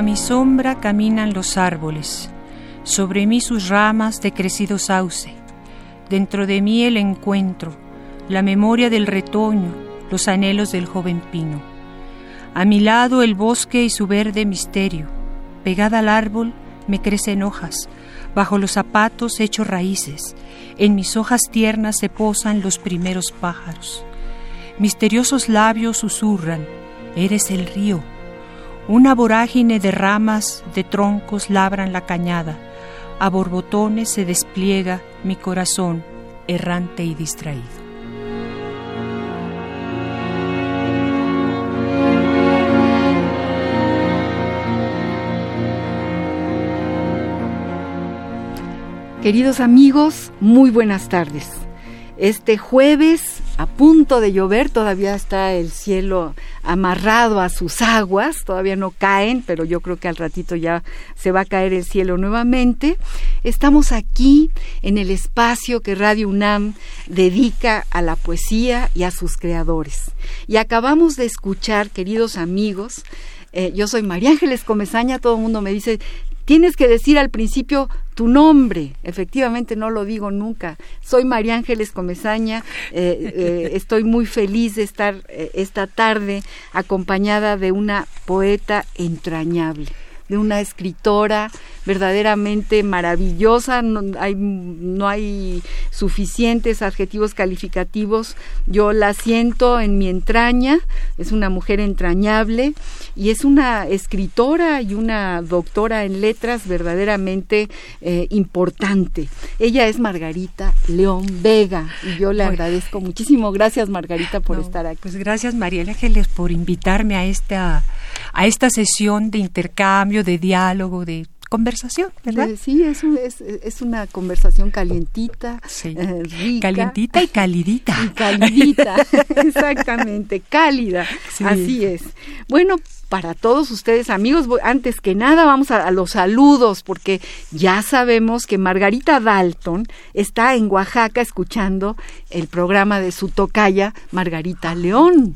A mi sombra caminan los árboles, sobre mí sus ramas de crecido sauce, dentro de mí el encuentro, la memoria del retoño, los anhelos del joven pino. A mi lado el bosque y su verde misterio, pegada al árbol me crecen hojas, bajo los zapatos hecho raíces, en mis hojas tiernas se posan los primeros pájaros. Misteriosos labios susurran, eres el río, una vorágine de ramas, de troncos labran la cañada. A borbotones se despliega mi corazón, errante y distraído. Queridos amigos, muy buenas tardes. Este jueves a punto de llover, todavía está el cielo amarrado a sus aguas, todavía no caen, pero yo creo que al ratito ya se va a caer el cielo nuevamente. Estamos aquí en el espacio que Radio UNAM dedica a la poesía y a sus creadores. Y acabamos de escuchar, queridos amigos, eh, yo soy María Ángeles Comezaña, todo el mundo me dice, tienes que decir al principio tu nombre. Efectivamente, no lo digo nunca. Soy María Ángeles Comezaña. Eh, eh, estoy muy feliz de estar eh, esta tarde acompañada de una poeta entrañable de una escritora verdaderamente maravillosa, no hay, no hay suficientes adjetivos calificativos, yo la siento en mi entraña, es una mujer entrañable y es una escritora y una doctora en letras verdaderamente eh, importante. Ella es Margarita León Vega y yo le agradezco muchísimo. Gracias Margarita por estar aquí. Pues gracias María Ángeles por invitarme a esta, a esta sesión de intercambio de diálogo, de conversación, ¿verdad? Sí, es, es, una conversación calientita, eh, rica. Calientita y calidita. Y calidita, exactamente, cálida, así es. Bueno, para todos ustedes, amigos. Antes que nada, vamos a, los saludos, porque ya sabemos que Margarita Dalton está en Oaxaca escuchando el programa de su tocaya, Margarita León.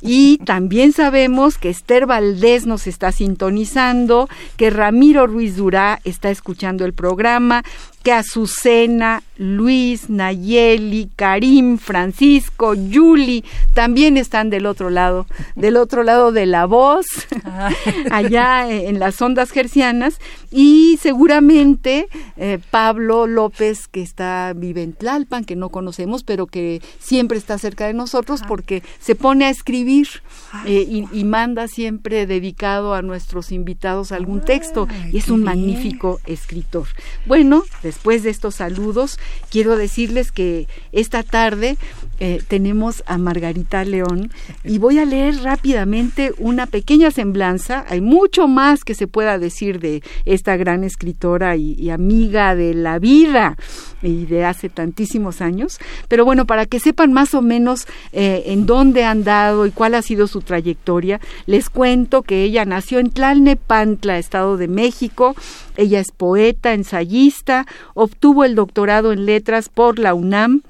Y también sabemos que Esther Valdés nos está sintonizando, que Ramiro Ruiz Durá está escuchando el programa, que Azucena, Luis, Nayeli, Karim, Francisco, Yuli también están del otro lado, del otro lado de la voz, allá en las ondas gercianas, y seguramente eh, Pablo López, que está, vive en Tlalpan, que no conocemos, pero que siempre está cerca de nosotros ah. porque se pone a escribir ah. eh, y, manda siempre dedicado a nuestros invitados algún texto, y es un magnífico escritor. Bueno, después de estos saludos, quiero decirles que esta tarde eh, tenemos a Margarita León y voy a leer rápidamente una pequeña semblanza. Hay mucho más que se pueda decir de esta gran escritora y, amiga de la vida y de hace tantísimos años. Pero bueno, para que sepan más o menos eh, en dónde han dado y cuál ha sido su trayectoria, les cuento que ella nació en Tlalnepantla, Estado de México. Ella es poeta, ensayista, obtuvo el doctorado en letras por la UNAM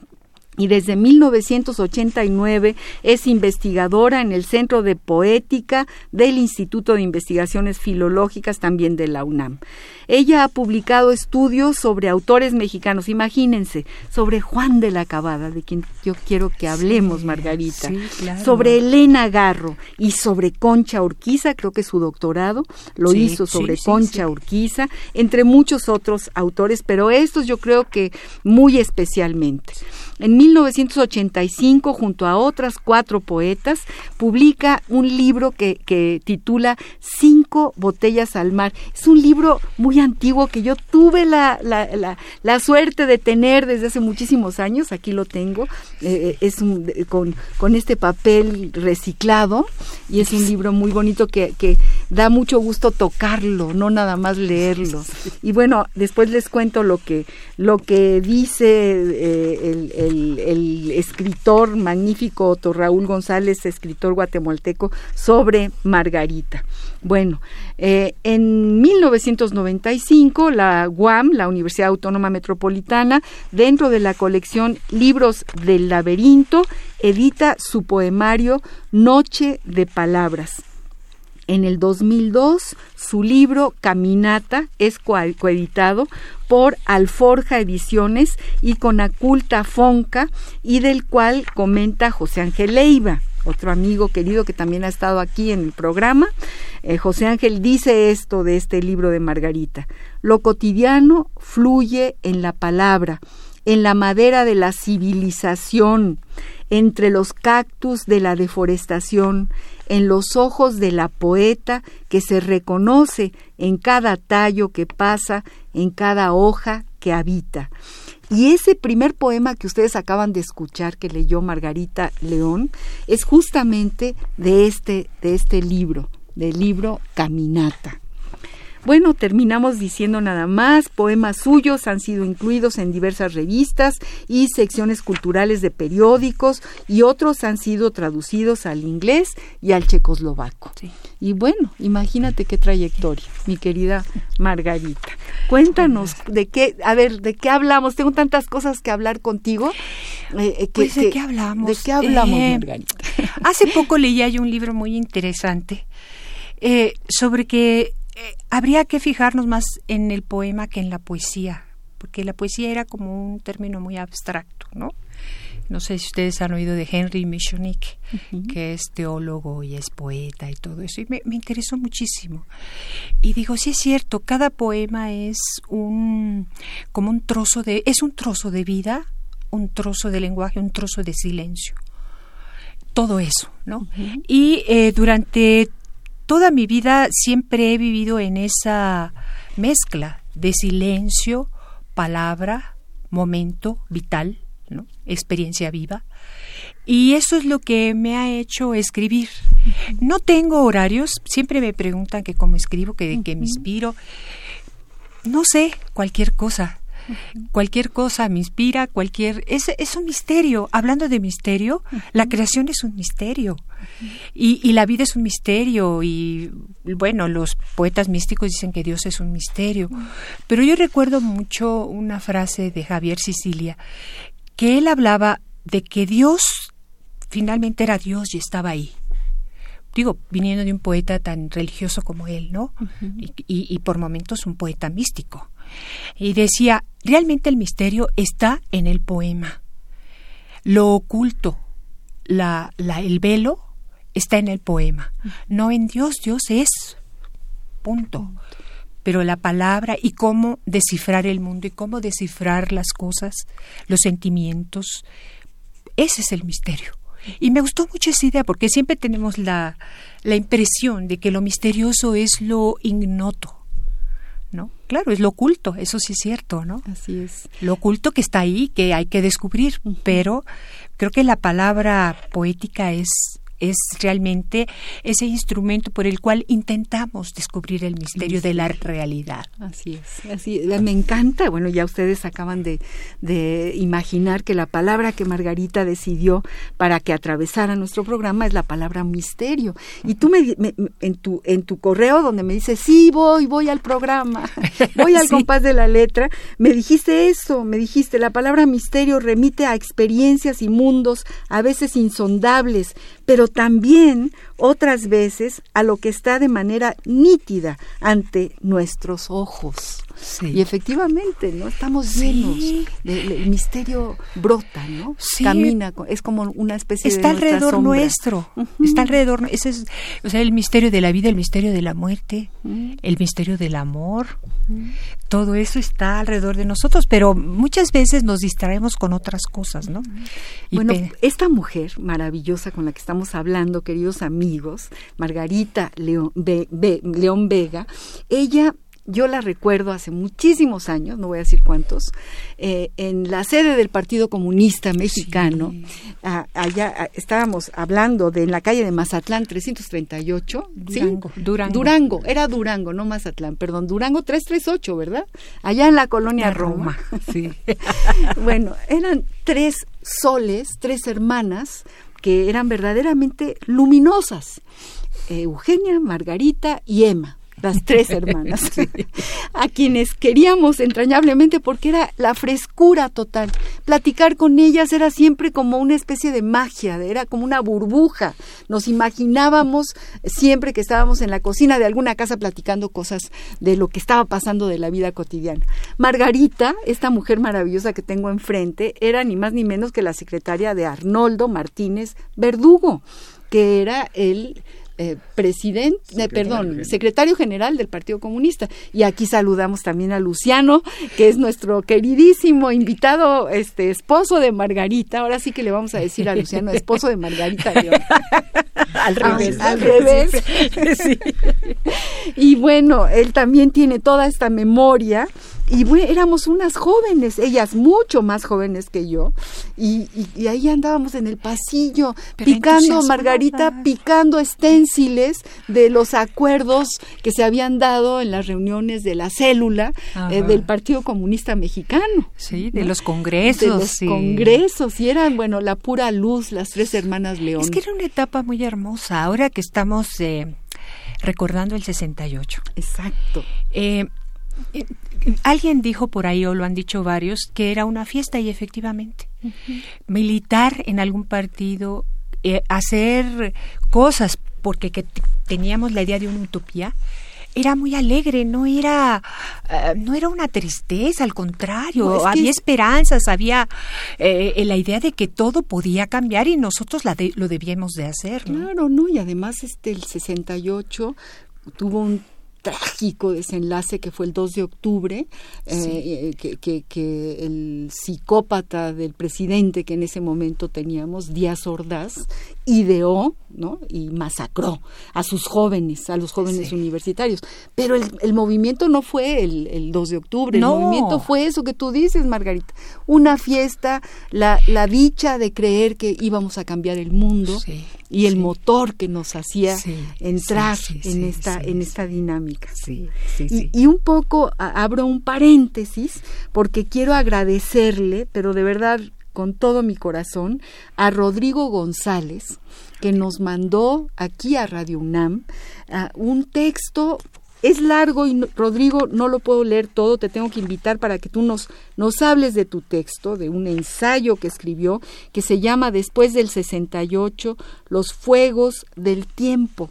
y desde 1989 es investigadora en el Centro de Poética del Instituto de Investigaciones Filológicas también de la UNAM. Ella ha publicado estudios sobre autores mexicanos, imagínense, sobre Juan de la Cabada, de quien yo quiero que hablemos, Margarita, sobre Elena Garro y sobre Concha Urquiza, creo que su doctorado lo hizo sobre Concha Urquiza, entre muchos otros autores, pero estos yo creo que muy especialmente. En 1985, junto a otras cuatro poetas, publica un libro que, titula Cinco botellas al mar. Es un libro muy antiguo que yo tuve la, la, la, suerte de tener desde hace muchísimos años. Aquí lo tengo. Eh, eh, es un, con, con este papel reciclado y es un libro muy bonito que, que da mucho gusto tocarlo, no nada más leerlo. Y bueno, después les cuento lo que, lo que dice eh, el, escritor magnífico Otto Raúl González, escritor guatemalteco, sobre Margarita. Bueno, eh, en 1995 la UAM, la Universidad Autónoma Metropolitana, dentro de la colección Libros del Laberinto, edita su poemario Noche de Palabras. En el 2002, su libro Caminata es coeditado por Alforja Ediciones y con Aculta Fonca y del cual comenta José Ángel Leiva, otro amigo querido que también ha estado aquí en el programa. Eh, José Ángel dice esto de este libro de Margarita. Lo cotidiano fluye en la palabra, en la madera de la civilización, entre los cactus de la deforestación, en los ojos de la poeta que se reconoce en cada tallo que pasa, en cada hoja que habita. Y ese primer poema que ustedes acaban de escuchar que leyó Margarita León es justamente de este de este libro, del libro Caminata. Bueno, terminamos diciendo nada más, poemas suyos han sido incluidos en diversas revistas y secciones culturales de periódicos y otros han sido traducidos al inglés y al checoslovaco. Y bueno, imagínate qué trayectoria, mi querida Margarita. Cuéntanos de qué, a ver, de qué hablamos. Tengo tantas cosas que hablar contigo. Eh, eh, pues, ¿de qué hablamos? ¿De qué hablamos, eh, Margarita? Hace poco leía yo un libro muy interesante sobre que eh, habría que fijarnos más en el poema que en la poesía, porque la poesía era como un término muy abstracto, ¿no? No sé si ustedes han oído de Henry Michonik, que es teólogo y es poeta y todo eso, y me, me, interesó muchísimo. Y digo, sí es cierto, cada poema es un como un trozo de, es un trozo de vida, un trozo de lenguaje, un trozo de silencio. Todo eso, ¿no? Y eh, durante toda mi vida siempre he vivido en esa mezcla de silencio, palabra, momento vital, ¿no? experiencia viva. Y eso es lo que me ha hecho escribir. No tengo horarios, siempre me preguntan que cómo escribo, que de qué me inspiro. No sé, cualquier cosa. Cualquier cosa me inspira, cualquier... Es, es un misterio. Hablando de misterio, la creación es un misterio. y, y, la vida es un misterio. Y bueno, los poetas místicos dicen que Dios es un misterio. Pero yo recuerdo mucho una frase de Javier Sicilia, que él hablaba de que Dios finalmente era Dios y estaba ahí digo, viniendo de un poeta tan religioso como él, ¿no? y, y, por momentos un poeta místico. Y decía, realmente el misterio está en el poema. Lo oculto, la, la, el velo, está en el poema. No en Dios, Dios es. Punto. Pero la palabra y cómo descifrar el mundo y cómo descifrar las cosas, los sentimientos, ese es el misterio. Y me gustó mucho esa idea porque siempre tenemos la, la impresión de que lo misterioso es lo ignoto ¿no? Claro, es lo oculto, eso sí es cierto, ¿no? Así es. Lo oculto que está ahí, que hay que descubrir, pero creo que la palabra poética es es realmente ese instrumento por el cual intentamos descubrir el misterio de la realidad. Así es, así me encanta. Bueno, ya ustedes acaban de, de imaginar que la palabra que Margarita decidió para que atravesara nuestro programa es la palabra misterio. Y tú me, en tu en tu correo donde me dices sí voy voy al programa, voy al compás de la letra, me dijiste eso, me dijiste la palabra misterio remite a experiencias y mundos a veces insondables pero también otras veces a lo que está de manera nítida ante nuestros ojos. Y efectivamente, ¿no? Estamos llenos, el misterio brota, ¿no? Camina, es como una especie está de alrededor nuestro, está alrededor, ese es, o sea, el misterio de la vida, el misterio de la muerte, el misterio del amor, todo eso está alrededor de nosotros, pero muchas veces nos distraemos con otras cosas, ¿no? bueno, esta mujer maravillosa con la que estamos hablando, queridos amigos, Margarita León, León Vega, ella yo la recuerdo hace muchísimos años, no voy a decir cuántos, eh, en la sede del Partido Comunista Mexicano, allá estábamos hablando de en la calle de Mazatlán 338, Durango, Durango, Durango, era Durango, no Mazatlán, perdón, Durango 338, ¿verdad? Allá en la colonia Roma. Sí. bueno, eran tres soles, tres hermanas que eran verdaderamente luminosas. Eugenia, Margarita y Emma las tres hermanas, a quienes queríamos entrañablemente porque era la frescura total. Platicar con ellas era siempre como una especie de magia, era como una burbuja. Nos imaginábamos siempre que estábamos en la cocina de alguna casa platicando cosas de lo que estaba pasando de la vida cotidiana. Margarita, esta mujer maravillosa que tengo enfrente, era ni más ni menos que la secretaria de Arnoldo Martínez Verdugo que era el eh, presidente, eh, perdón, secretario general del Partido Comunista. Y aquí saludamos también a Luciano, que es nuestro queridísimo invitado, este esposo de Margarita. Ahora sí que le vamos a decir a Luciano, esposo de Margarita. al revés. al revés. Y bueno, él también tiene toda esta memoria y éramos unas jóvenes, ellas mucho más jóvenes que yo, y, ahí andábamos en el pasillo, picando, Margarita, picando esténciles de los acuerdos que se habían dado en las reuniones de la célula eh, del Partido Comunista Mexicano. Sí, de los congresos. De los congresos, y eran, bueno, la pura luz, las tres hermanas León. Es que era una etapa muy hermosa, ahora que estamos... Eh, recordando el 68. Exacto. Eh, Alguien dijo por ahí, o lo han dicho varios, que era una fiesta y efectivamente. Militar en algún partido, eh, hacer cosas porque que teníamos la idea de una utopía, era muy alegre, no era, eh, no era una tristeza, al contrario, había esperanzas, había eh, la idea de que todo podía cambiar y nosotros la lo debíamos de hacer. Claro, no, y además este el 68 tuvo un trágico desenlace que fue el 2 de octubre, eh, que, que, el psicópata del presidente que en ese momento teníamos, Díaz Ordaz, ideó ¿no? y masacró a sus jóvenes, a los jóvenes universitarios. Pero el, movimiento no fue el, 2 de octubre, el movimiento fue eso que tú dices, Margarita, una fiesta, la, la dicha de creer que íbamos a cambiar el mundo y el motor que nos hacía entrar en, esta, en esta dinámica. Y, y un poco abro un paréntesis porque quiero agradecerle, pero de verdad con todo mi corazón a Rodrigo González, que nos mandó aquí a Radio UNAM un texto es largo y Rodrigo no lo puedo leer todo, te tengo que invitar para que tú nos, nos hables de tu texto, de un ensayo que escribió que se llama Después del 68, Los Fuegos del Tiempo.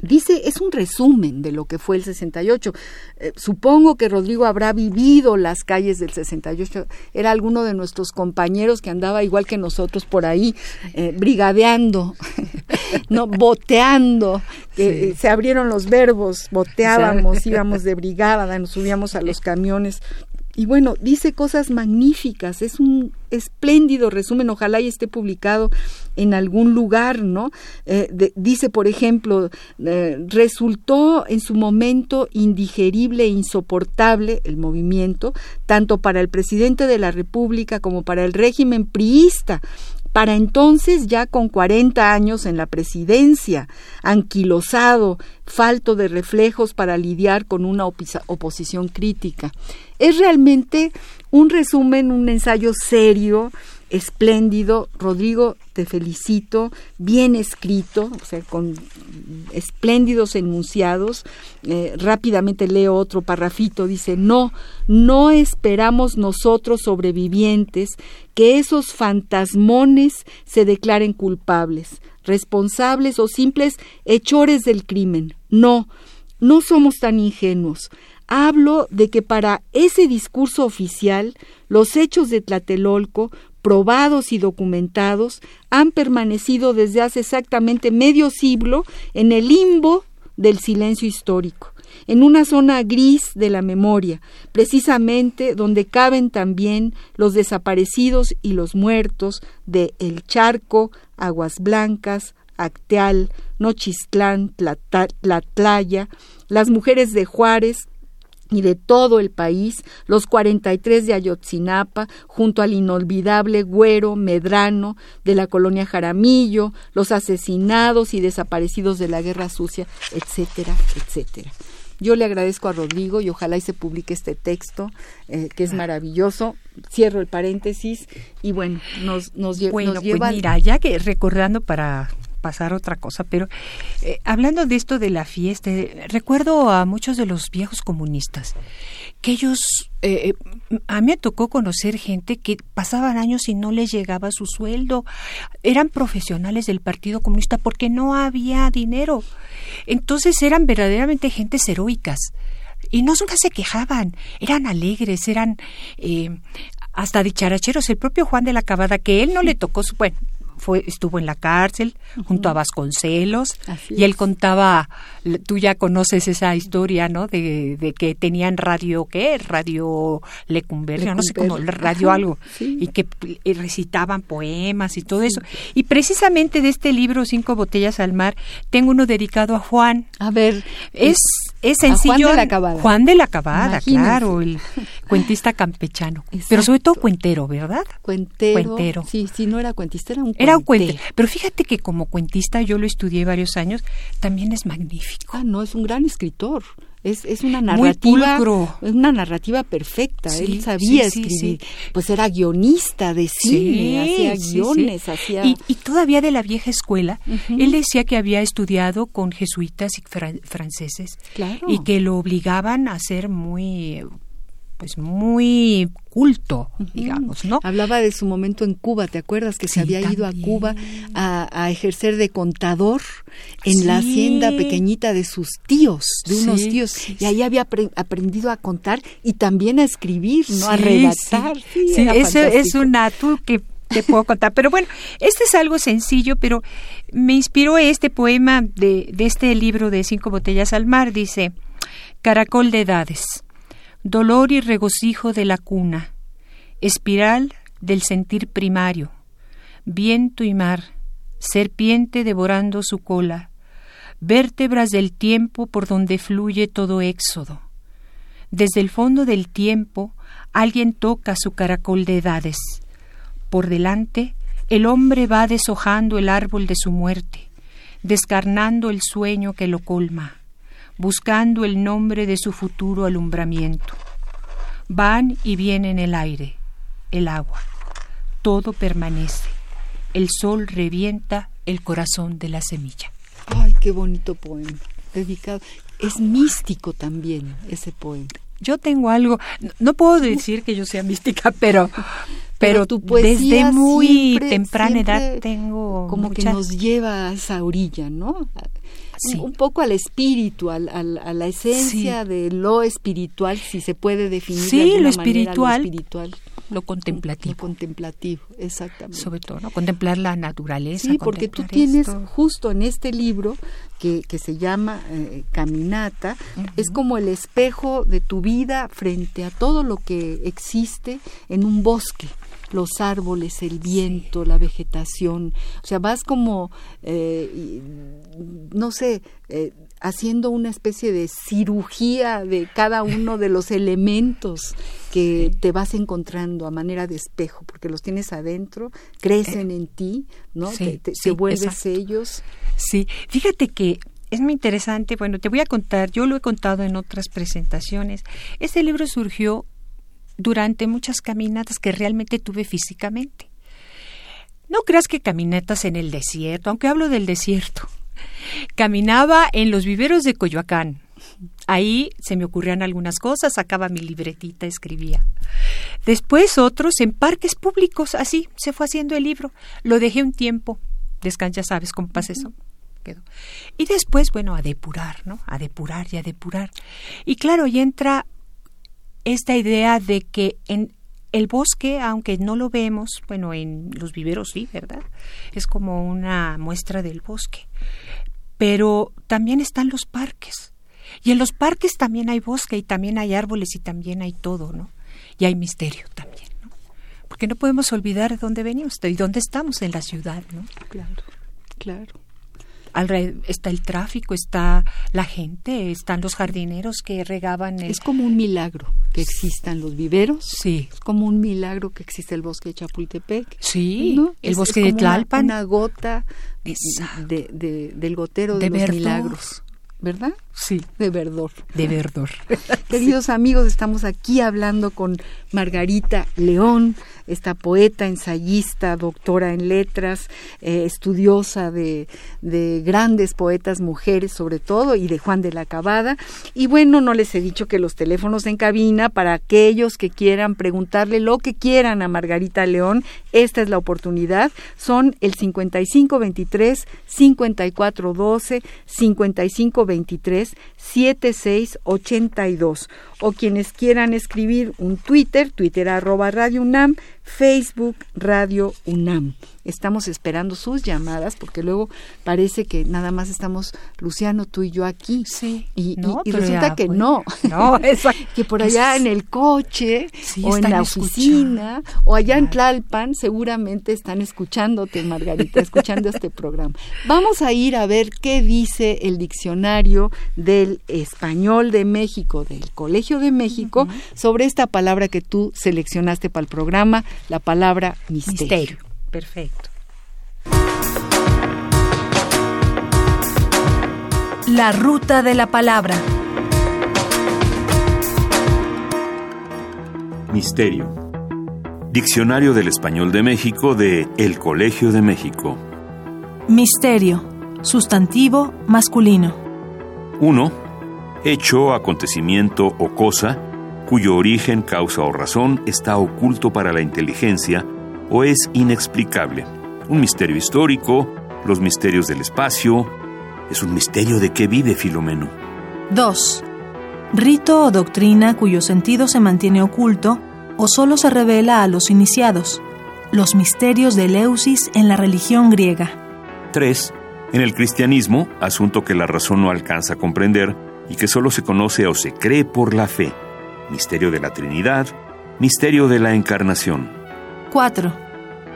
Dice, es un resumen de lo que fue el 68. Eh, supongo que Rodrigo habrá vivido las calles del 68. Era alguno de nuestros compañeros que andaba igual que nosotros por ahí, eh, brigadeando, no boteando. Eh, se abrieron los verbos, boteábamos, íbamos de brigada, nos subíamos a los camiones y bueno, dice cosas magníficas, es un espléndido resumen, ojalá y esté publicado en algún lugar, ¿no? Eh, dice, por ejemplo, eh, resultó en su momento indigerible e insoportable el movimiento, tanto para el presidente de la República como para el régimen priista, Para entonces, ya con 40 años en la presidencia, anquilosado, falto de reflejos para lidiar con una oposición crítica. Es realmente un resumen, un ensayo serio, espléndido. Rodrigo, te felicito, bien escrito, o sea, con espléndidos enunciados. Eh, rápidamente leo otro parrafito, dice, no, no esperamos nosotros sobrevivientes que esos fantasmones se declaren culpables, responsables o simples hechores del crimen. No, no somos tan ingenuos hablo de que para ese discurso oficial los hechos de Tlatelolco, probados y documentados, han permanecido desde hace exactamente medio siglo en el limbo del silencio histórico, en una zona gris de la memoria, precisamente donde caben también los desaparecidos y los muertos de El Charco, Aguas Blancas, Acteal, Nochistlán, Tlatlaya, las mujeres de Juárez, y de todo el país, los 43 de Ayotzinapa, junto al inolvidable Güero Medrano de la colonia Jaramillo, los asesinados y desaparecidos de la Guerra Sucia, etcétera, etcétera. Yo le agradezco a Rodrigo y ojalá y se publique este texto, eh, que es maravilloso. Cierro el paréntesis y bueno, nos, nos, bueno, nos pues lleva... mira, ya que recordando para pasar otra cosa, pero eh, hablando de esto de la fiesta, recuerdo a muchos de los viejos comunistas que ellos, eh, eh, a mí me tocó conocer gente que pasaban años y no les llegaba su sueldo, eran profesionales del Partido Comunista porque no había dinero, entonces eran verdaderamente gentes heroicas. Y no nunca se quejaban, eran alegres, eran hasta dicharacheros. El propio Juan de la Cabada, que él no le tocó su, bueno, fue, estuvo en la cárcel junto a Vasconcelos y él contaba, tú ya conoces esa historia, ¿no? De, de que tenían radio, ¿qué? Radio Lecumberri, no sé cómo, radio algo, y que recitaban poemas y todo eso. Y precisamente de este libro, Cinco botellas al mar, tengo uno dedicado a Juan. A ver, es, es sencillo. Juan de la Cabada. Juan de la Cabada, claro, el cuentista campechano. Pero sobre todo cuentero, ¿verdad? Cuentero. Cuentero. Sí, sí, no era cuentista, era un era un cuento. Pero fíjate que como cuentista yo lo estudié varios años, también es magnífico. Ah, no, es un gran escritor. Es, es una narrativa es una narrativa perfecta. Él sabía escribir. pues era guionista de cine hacía guiones hacía y, y, todavía de la vieja escuela él decía que había estudiado con jesuitas y franceses claro. y que lo obligaban a ser muy pues muy culto, digamos, ¿no? Hablaba de su momento en Cuba, ¿te acuerdas que se había ido a Cuba a, ejercer de contador en la hacienda pequeñita de sus tíos, de unos tíos, y ahí había aprendido a contar y también a escribir, ¿no? a redactar. Sí, eso es una tú que te puedo contar. Pero bueno, este es algo sencillo, pero me inspiró este poema de, de este libro de Cinco Botellas al Mar. Dice, Caracol de Edades dolor y regocijo de la cuna, espiral del sentir primario, viento y mar, serpiente devorando su cola, vértebras del tiempo por donde fluye todo éxodo. Desde el fondo del tiempo alguien toca su caracol de edades. Por delante el hombre va deshojando el árbol de su muerte, descarnando el sueño que lo colma buscando el nombre de su futuro alumbramiento. Van y vienen el aire, el agua, todo permanece. El sol revienta el corazón de la semilla. Ay, qué bonito poema, dedicado. Es místico también ese poema. Yo tengo algo, no puedo decir que yo sea mística, pero pero, tu desde muy temprana edad tengo como que nos lleva a esa orilla, ¿no? Un poco al espíritu, al, a la esencia de lo espiritual, si se puede definir sí, de lo, espiritual, lo espiritual. Lo contemplativo. Lo contemplativo, exactamente. Sobre todo, ¿no? Contemplar la naturaleza. Sí, porque tú tienes justo en este libro que, que se llama eh, Caminata, es como el espejo de tu vida frente a todo lo que existe en un bosque los árboles, el viento, la vegetación. O sea, vas como, eh, no sé, eh, haciendo una especie de cirugía de cada uno de los elementos que te vas encontrando a manera de espejo, porque los tienes adentro, crecen en ti, ¿no? te, vuelves ellos. Sí, fíjate que es muy interesante. Bueno, te voy a contar, yo lo he contado en otras presentaciones. Este libro surgió durante muchas caminatas que realmente tuve físicamente. No creas que caminatas en el desierto, aunque hablo del desierto. Caminaba en los viveros de Coyoacán. Ahí se me ocurrían algunas cosas, sacaba mi libretita, escribía. Después otros en parques públicos, así se fue haciendo el libro. Lo dejé un tiempo. Descansa, sabes cómo pasa eso. Quedó. Y después, bueno, a depurar, ¿no? A depurar y a depurar. Y claro, y entra esta idea de que en el bosque, aunque no lo vemos, bueno, en los viveros sí, ¿verdad? Es como una muestra del bosque. Pero también están los parques. Y en los parques también hay bosque y también hay árboles y también hay todo, ¿no? Y hay misterio también, ¿no? Porque no podemos olvidar de dónde venimos y dónde estamos en la ciudad, ¿no? Claro, claro está el tráfico, está la gente, están los jardineros que regaban. Es como un milagro que existan los viveros. Sí. Es como un milagro que existe el bosque de Chapultepec. Sí. el bosque de Tlalpan. Una, gota de, del gotero de, los milagros. ¿Verdad? Sí. De verdor. De verdor. Queridos amigos, estamos aquí hablando con Margarita León esta poeta, ensayista, doctora en letras, eh, estudiosa de, de, grandes poetas mujeres sobre todo y de Juan de la Cabada. Y bueno, no les he dicho que los teléfonos en cabina para aquellos que quieran preguntarle lo que quieran a Margarita León, esta es la oportunidad, son el 5523 5412 5523 7682 o quienes quieran escribir un Twitter, Twitter arroba Radio UNAM, Facebook Radio UNAM. Estamos esperando sus llamadas porque luego parece que nada más estamos Luciano, tú y yo aquí. Sí. Y, resulta que no. No, que por allá en el coche o en la oficina o allá en Tlalpan seguramente están escuchándote, Margarita, escuchando este programa. Vamos a ir a ver qué dice el diccionario del español de México, del Colegio de México, sobre esta palabra que tú seleccionaste para el programa, la palabra misterio. Perfecto. La ruta de la palabra. Misterio. Diccionario del Español de México de El Colegio de México. Misterio. Sustantivo masculino. 1. Hecho, acontecimiento o cosa cuyo origen, causa o razón está oculto para la inteligencia o es inexplicable. Un misterio histórico, los misterios del espacio. Es un misterio de qué vive Filomeno. 2. Rito o doctrina cuyo sentido se mantiene oculto o solo se revela a los iniciados. Los misterios de Eleusis en la religión griega. 3. En el cristianismo, asunto que la razón no alcanza a comprender y que solo se conoce o se cree por la fe misterio de la Trinidad, misterio de la Encarnación. 4.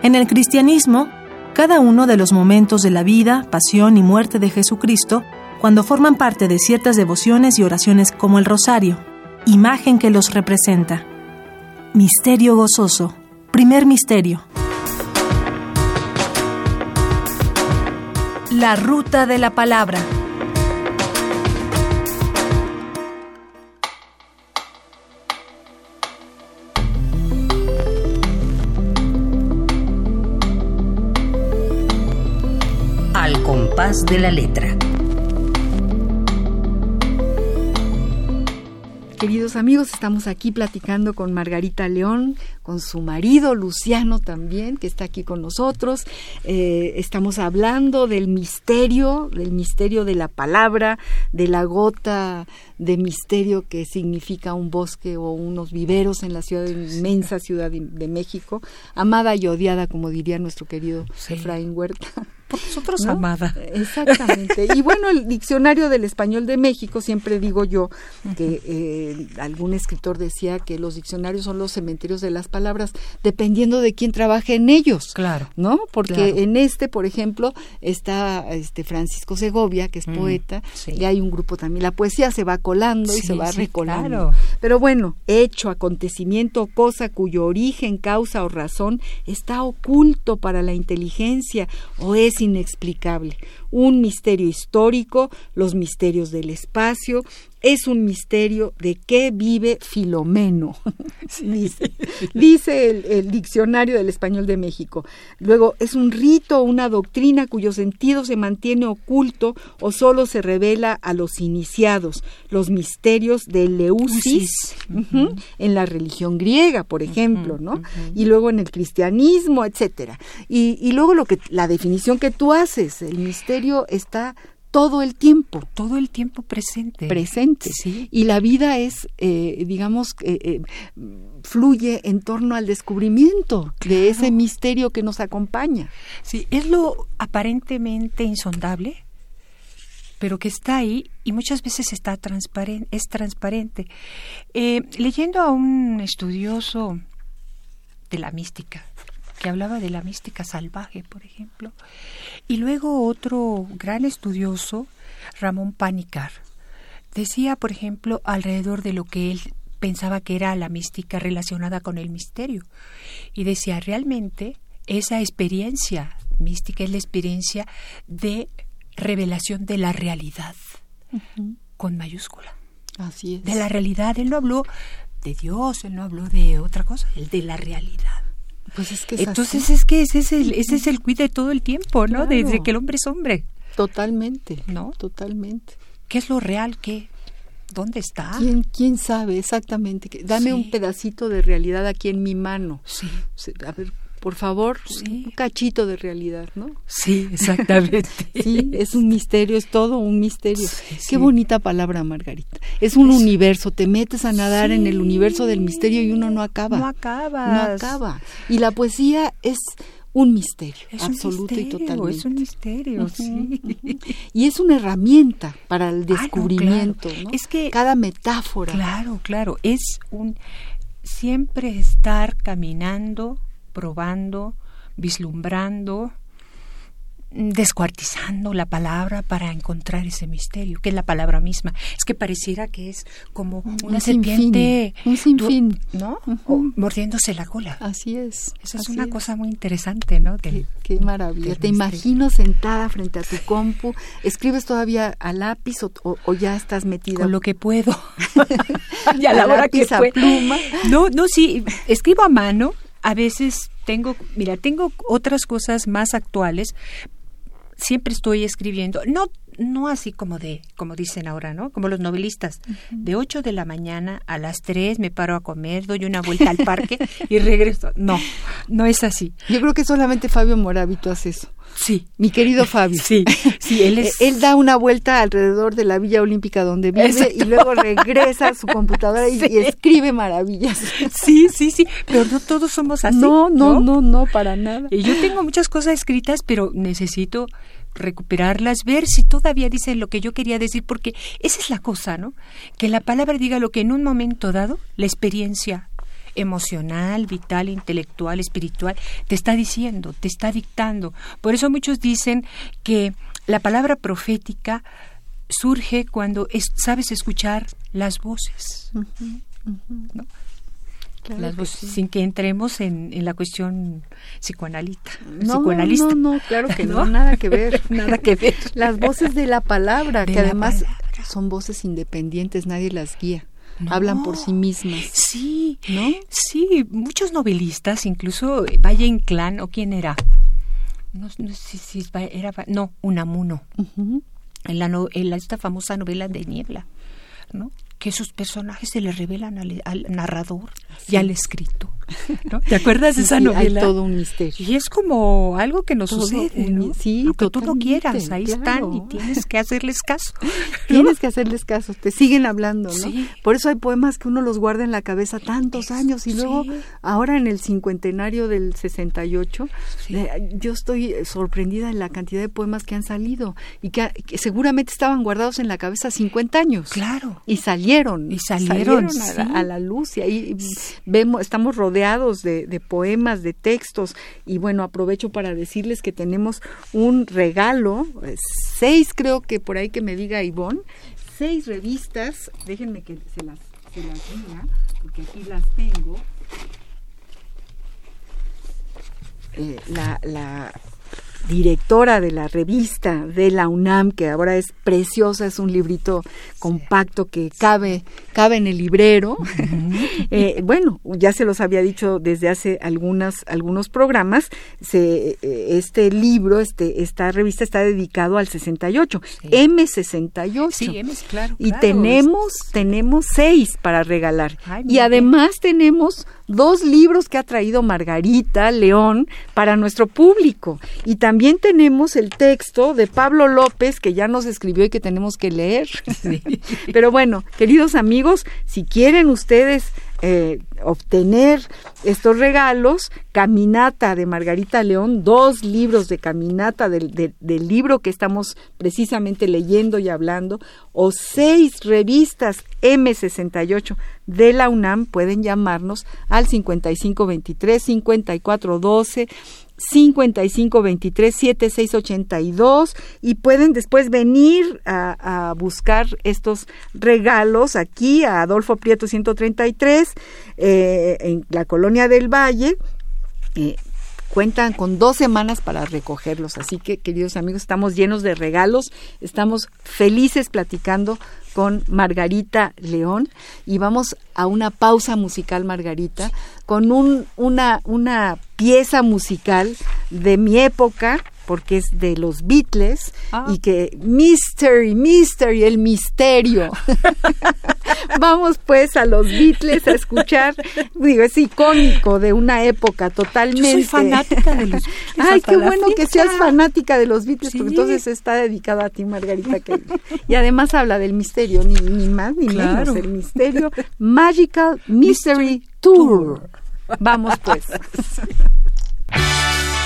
En el cristianismo, cada uno de los momentos de la vida, pasión y muerte de Jesucristo, cuando forman parte de ciertas devociones y oraciones como el rosario, imagen que los representa. Misterio gozoso. Primer misterio. La ruta de la palabra. De la letra. Queridos amigos, estamos aquí platicando con Margarita León, con su marido Luciano también, que está aquí con nosotros. Eh, estamos hablando del misterio, del misterio de la palabra, de la gota de misterio que significa un bosque o unos viveros en la ciudad, inmensa ciudad de, México, amada y odiada, como diría nuestro querido Efraín Huerta. por nosotros, amada. Exactamente. Y bueno, el diccionario del español de México, siempre digo yo que eh, algún escritor decía que los diccionarios son los cementerios de las palabras, dependiendo de quién trabaje en ellos. Claro. ¿No? Porque en este, por ejemplo, está este Francisco Segovia, que es mm, poeta, y hay un grupo también. La poesía se va colando y se va recolando. Pero bueno, hecho, acontecimiento, cosa cuyo origen, causa o razón está oculto para la inteligencia o es inexplicable. Un misterio histórico, los misterios del espacio, es un misterio de qué vive Filomeno, dice, dice el, diccionario del español de México. Luego, es un rito, una doctrina cuyo sentido se mantiene oculto o solo se revela a los iniciados, los misterios de Leusis, en la religión griega, por ejemplo, ¿no? Y luego en el cristianismo, etcétera. Y, y luego lo que la definición que tú haces, el misterio está todo el tiempo. Todo el tiempo presente. Presente. Sí. Y la vida es, eh, digamos, eh, eh, fluye en torno al descubrimiento de ese misterio que nos acompaña. Sí, es lo aparentemente insondable, pero que está ahí y muchas veces está transparente, es transparente. leyendo a un estudioso de la mística, que hablaba de la mística salvaje, por ejemplo, y luego otro gran estudioso, Ramón Panicar, decía, por ejemplo, alrededor de lo que él pensaba que era la mística relacionada con el misterio, y decía, realmente esa experiencia mística es la experiencia de revelación de la realidad, con mayúscula. Así es. De la realidad, él no habló de Dios, él no habló de otra cosa, el de la realidad. Pues es que Entonces es que ese es el, ese es el cuide todo el tiempo, ¿no? Desde que el hombre es hombre. Totalmente. ¿No? Totalmente. ¿Qué es lo real? ¿Qué? ¿Dónde está? ¿Quién, quién sabe exactamente? Dame un pedacito de realidad aquí en mi mano. Sí. A ver, por favor, un cachito de realidad, ¿no? Sí, exactamente. sí, es un misterio, es todo un misterio. Qué bonita palabra, Margarita. Es un universo, te metes a nadar en el universo del misterio y uno no acaba. No acaba. No acaba. Y la poesía es un misterio, absoluto y totalmente. Es un misterio, sí. Y es una herramienta para el ah, descubrimiento, ¿no? Es que cada metáfora. Claro, claro, es un siempre estar caminando probando, vislumbrando, descuartizando la palabra para encontrar ese misterio, que es la palabra misma. Es que pareciera que es como una serpiente, un sinfín, ¿no? mordiéndose la cola. Así es. Esa es una cosa muy interesante, ¿no? qué, maravilla. Te imagino sentada frente a tu compu, escribes todavía a lápiz o, ya estás metida con lo que puedo. y a la hora que pluma. No, no, sí, escribo a mano a veces tengo, mira, tengo otras cosas más actuales. Siempre estoy escribiendo, no no así como de, como dicen ahora, ¿no? Como los novelistas. De 8 de la mañana a las 3 me paro a comer, doy una vuelta al parque y regreso. No, no es así. Yo creo que solamente Fabio Moravito hace eso. Sí. Mi querido Fabio. Sí, sí, él es... Él da una vuelta alrededor de la Villa Olímpica donde vive y luego regresa a su computadora y, escribe maravillas. Sí, sí, sí, pero no todos somos así. No, no, no, no, para nada. Y yo tengo muchas cosas escritas, pero necesito recuperarlas, ver si todavía dicen lo que yo quería decir, porque esa es la cosa, ¿no? Que la palabra diga lo que en un momento dado la experiencia emocional, vital, intelectual, espiritual, te está diciendo, te está dictando. Por eso muchos dicen que la palabra profética surge cuando sabes escuchar las voces. Las voces, sin que entremos en, la cuestión psicoanalista. No, no, no, claro que no, nada que ver. nada que ver. Las voces de la palabra, que además son voces independientes, nadie las guía hablan por sí mismas. Sí, ¿no? Sí, muchos novelistas, incluso Valle Inclán, o quién era, no, no sé si era, no, Unamuno, en, la en esta famosa novela de Niebla, ¿no? Que sus personajes se le revelan al, narrador y al escritor. ¿No? ¿Te acuerdas de esa novela? Hay todo un misterio. Y es como algo que nos sucede, ¿no? Sí, Aunque tú no quieras, ahí están y tienes que hacerles caso. Tienes que hacerles caso, te siguen hablando, ¿no? Por eso hay poemas que uno los guarda en la cabeza tantos años y luego ahora en el cincuentenario del 68 yo estoy sorprendida en la cantidad de poemas que han salido y que, seguramente estaban guardados en la cabeza 50 años. Claro. Y salieron. Y salieron, a, la, luz y ahí vemos, estamos rodeados de, poemas, de textos y bueno, aprovecho para decirles que tenemos un regalo, eh, seis creo que por ahí que me diga Ivonne, seis revistas, déjenme que se las, se las diga, porque aquí las tengo. Eh, la, la directora de la revista de la UNAM, que ahora es preciosa, es un librito compacto que cabe, cabe en el librero. Eh, bueno, ya se los había dicho desde hace algunas, algunos programas, se, eh, este libro, este, esta revista está dedicado al 68, M68. Sí, M, claro. Y tenemos, tenemos seis para regalar. y además tenemos dos libros que ha traído Margarita León para nuestro público. Y también tenemos el texto de Pablo López que ya nos escribió y que tenemos que leer. Pero bueno, queridos amigos, si quieren ustedes eh, obtener estos regalos, Caminata de Margarita León, dos libros de Caminata del, del, libro que estamos precisamente leyendo y hablando, o seis revistas M68 de la UNAM, pueden llamarnos al 5523 5412 5523 7682 y pueden después venir a, buscar estos regalos aquí a Adolfo Prieto 133 eh, en la colonia del Valle. Eh, cuentan con dos semanas para recogerlos. Así que, queridos amigos, estamos llenos de regalos, estamos felices platicando con Margarita León y vamos a una pausa musical, Margarita, con un, una, una pieza musical de mi época, porque es de los Beatles ah. y que Mystery, Mystery, el misterio. Vamos pues a los Beatles a escuchar, digo, es icónico de una época totalmente. soy fanática de los Beatles. Ay, qué bueno que seas fanática de los Beatles, porque entonces está dedicado a ti, Margarita. Que, y además habla del misterio, ni, ni más ni menos, el misterio Magical Mystery Tour. Vamos pues.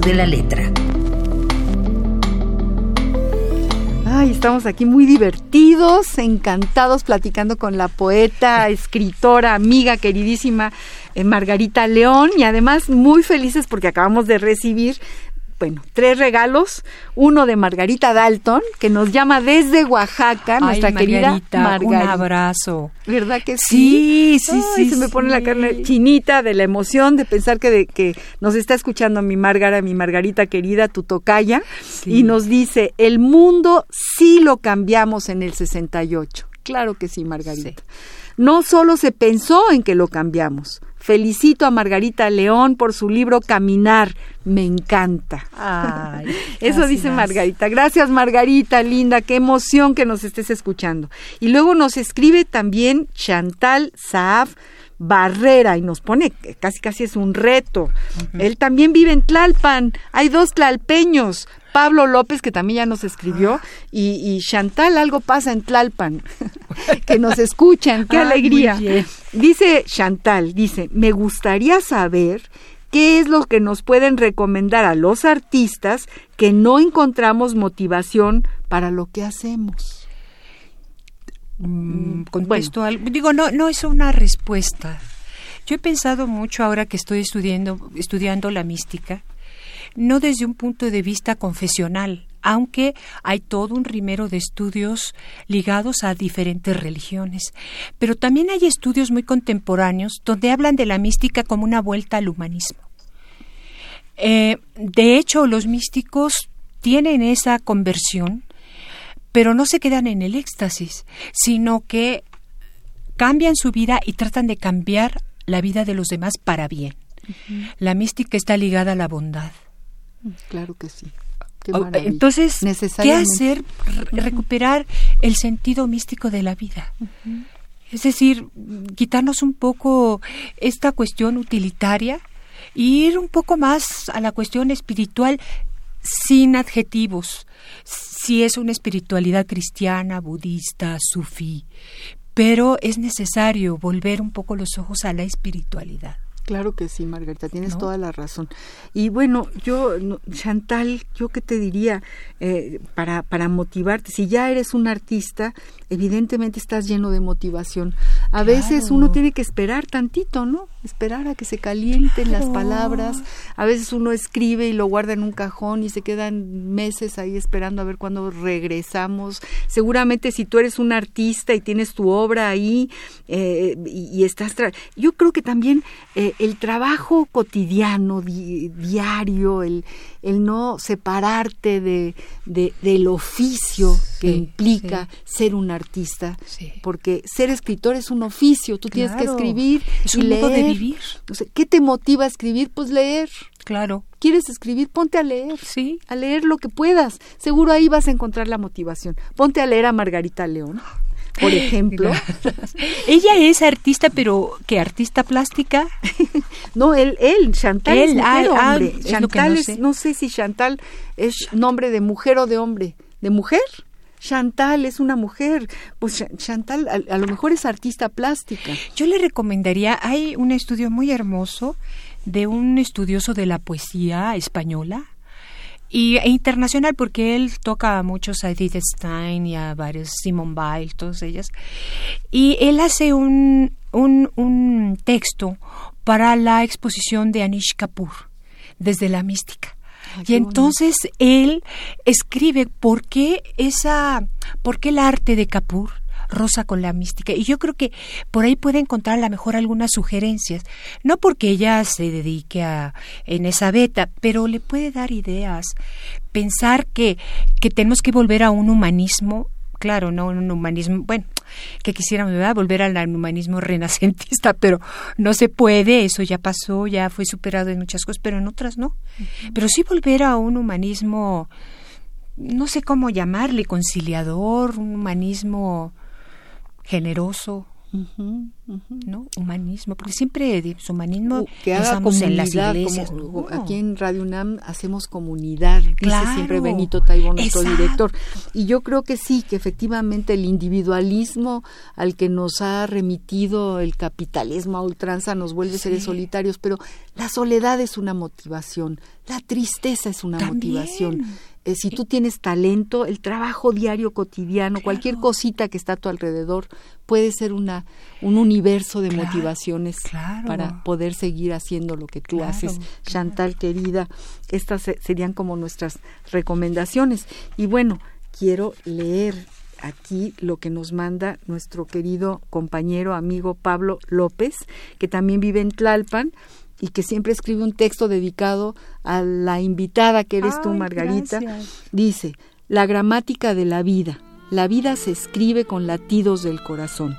de la letra. Ay, estamos aquí muy divertidos, encantados platicando con la poeta, escritora, amiga queridísima eh, Margarita León y además muy felices porque acabamos de recibir bueno, tres regalos. Uno de Margarita Dalton, que nos llama desde Oaxaca, nuestra querida Margarita. Un abrazo. ¿Verdad que sí? Sí, sí, sí. Se me pone la carne chinita de la emoción de pensar que, de, que nos está escuchando mi Margarita, mi Margarita querida, tu tocaya, y nos dice, el mundo sí lo cambiamos en el 68. Claro que sí, Margarita. No solo se pensó en que lo cambiamos, Felicito a Margarita León por su libro Caminar. Me encanta. Eso dice Margarita. Gracias Margarita, linda. Qué emoción que nos estés escuchando. Y luego nos escribe también Chantal Saaf Barrera y nos pone, casi casi es un reto. Él también vive en Tlalpan. Hay dos tlalpeños. Pablo López, que también ya nos escribió, ah. y, Chantal, algo pasa en Tlalpan, que nos escuchan, qué alegría. Dice Chantal, dice, me gustaría saber qué es lo que nos pueden recomendar a los artistas que no encontramos motivación para lo que hacemos. Mm, contesto algo. Digo, no, no es una respuesta. Yo he pensado mucho ahora que estoy estudiando, estudiando la mística, no desde un punto de vista confesional, aunque hay todo un rimero de estudios ligados a diferentes religiones. Pero también hay estudios muy contemporáneos donde hablan de la mística como una vuelta al humanismo. Eh, de hecho, los místicos tienen esa conversión, pero no se quedan en el éxtasis, sino que cambian su vida y tratan de cambiar la vida de los demás para bien. La mística está ligada a la bondad. Claro que sí. Entonces, ¿qué hacer? Recuperar el sentido místico de la vida. Es decir, quitarnos un poco esta cuestión utilitaria e ir un poco más a la cuestión espiritual sin adjetivos. Si es una espiritualidad cristiana, budista, sufí, pero es necesario volver un poco los ojos a la espiritualidad. Claro que sí, Margarita, tienes toda la razón. Y bueno, yo, Chantal, yo qué te diría eh, para, para motivarte, si ya eres un artista, evidentemente estás lleno de motivación. A veces uno tiene que esperar tantito, ¿no? Esperar a que se calienten las palabras. A veces uno escribe y lo guarda en un cajón y se quedan meses ahí esperando a ver cuándo regresamos. Seguramente si tú eres un artista y tienes tu obra ahí eh, y, estás... yo creo que también... Eh, el trabajo cotidiano, diario, el, el, no separarte de, del oficio que implica ser un artista, porque ser escritor es un oficio, tú tienes que escribir es un leer. modo de vivir. ¿Qué te motiva a escribir? Pues leer. Claro. ¿Quieres escribir? Ponte a leer. Sí. A leer lo que puedas. Seguro ahí vas a encontrar la motivación. Ponte a leer a Margarita León por ejemplo. Ella es artista, pero ¿qué artista plástica? no, él, él, Chantal es mujer ah, hombre. Chantal no, sé. no sé si Chantal es nombre de mujer o de hombre. ¿De mujer? Chantal es una mujer, pues Chantal a, a, lo mejor es artista plástica. Yo le recomendaría, hay un estudio muy hermoso de un estudioso de la poesía española, y e internacional porque él toca a muchos a Edith Stein y a varios Simon Weil, todas ellas. Y él hace un, un, un texto para la exposición de Anish Kapoor, desde la mística. y entonces él escribe por qué esa, por qué el arte de Kapoor rosa con la mística. Y yo creo que por ahí puede encontrar a lo mejor algunas sugerencias, no porque ella se dedique a en esa beta, pero le puede dar ideas, pensar que, que tenemos que volver a un humanismo claro, no un humanismo, bueno, que quisiéramos volver al humanismo renacentista, pero no se puede, eso ya pasó, ya fue superado en muchas cosas, pero en otras no. Pero sí volver a un humanismo, no sé cómo llamarle, conciliador, un humanismo generoso, ¿no? Humanismo, porque siempre humanismo que haga comunidad, como, aquí en Radio UNAM hacemos comunidad, dice siempre Benito Taibo, nuestro director. Y yo creo que sí, que efectivamente el individualismo al que nos ha remitido el capitalismo a ultranza nos vuelve seres solitarios, pero la soledad es una motivación, la tristeza es una motivación eh, si tú tienes talento, el trabajo diario cotidiano, cualquier cosita que está a tu alrededor puede ser una un universo de motivaciones para poder seguir haciendo lo que tú haces. Chantal querida, estas serían como nuestras recomendaciones. Y bueno, quiero leer aquí lo que nos manda nuestro querido compañero, amigo Pablo López, que también vive en Tlalpan y que siempre escribe un texto dedicado a la invitada que eres tú, Margarita. Dice, la gramática de la vida. La vida se escribe con latidos del corazón.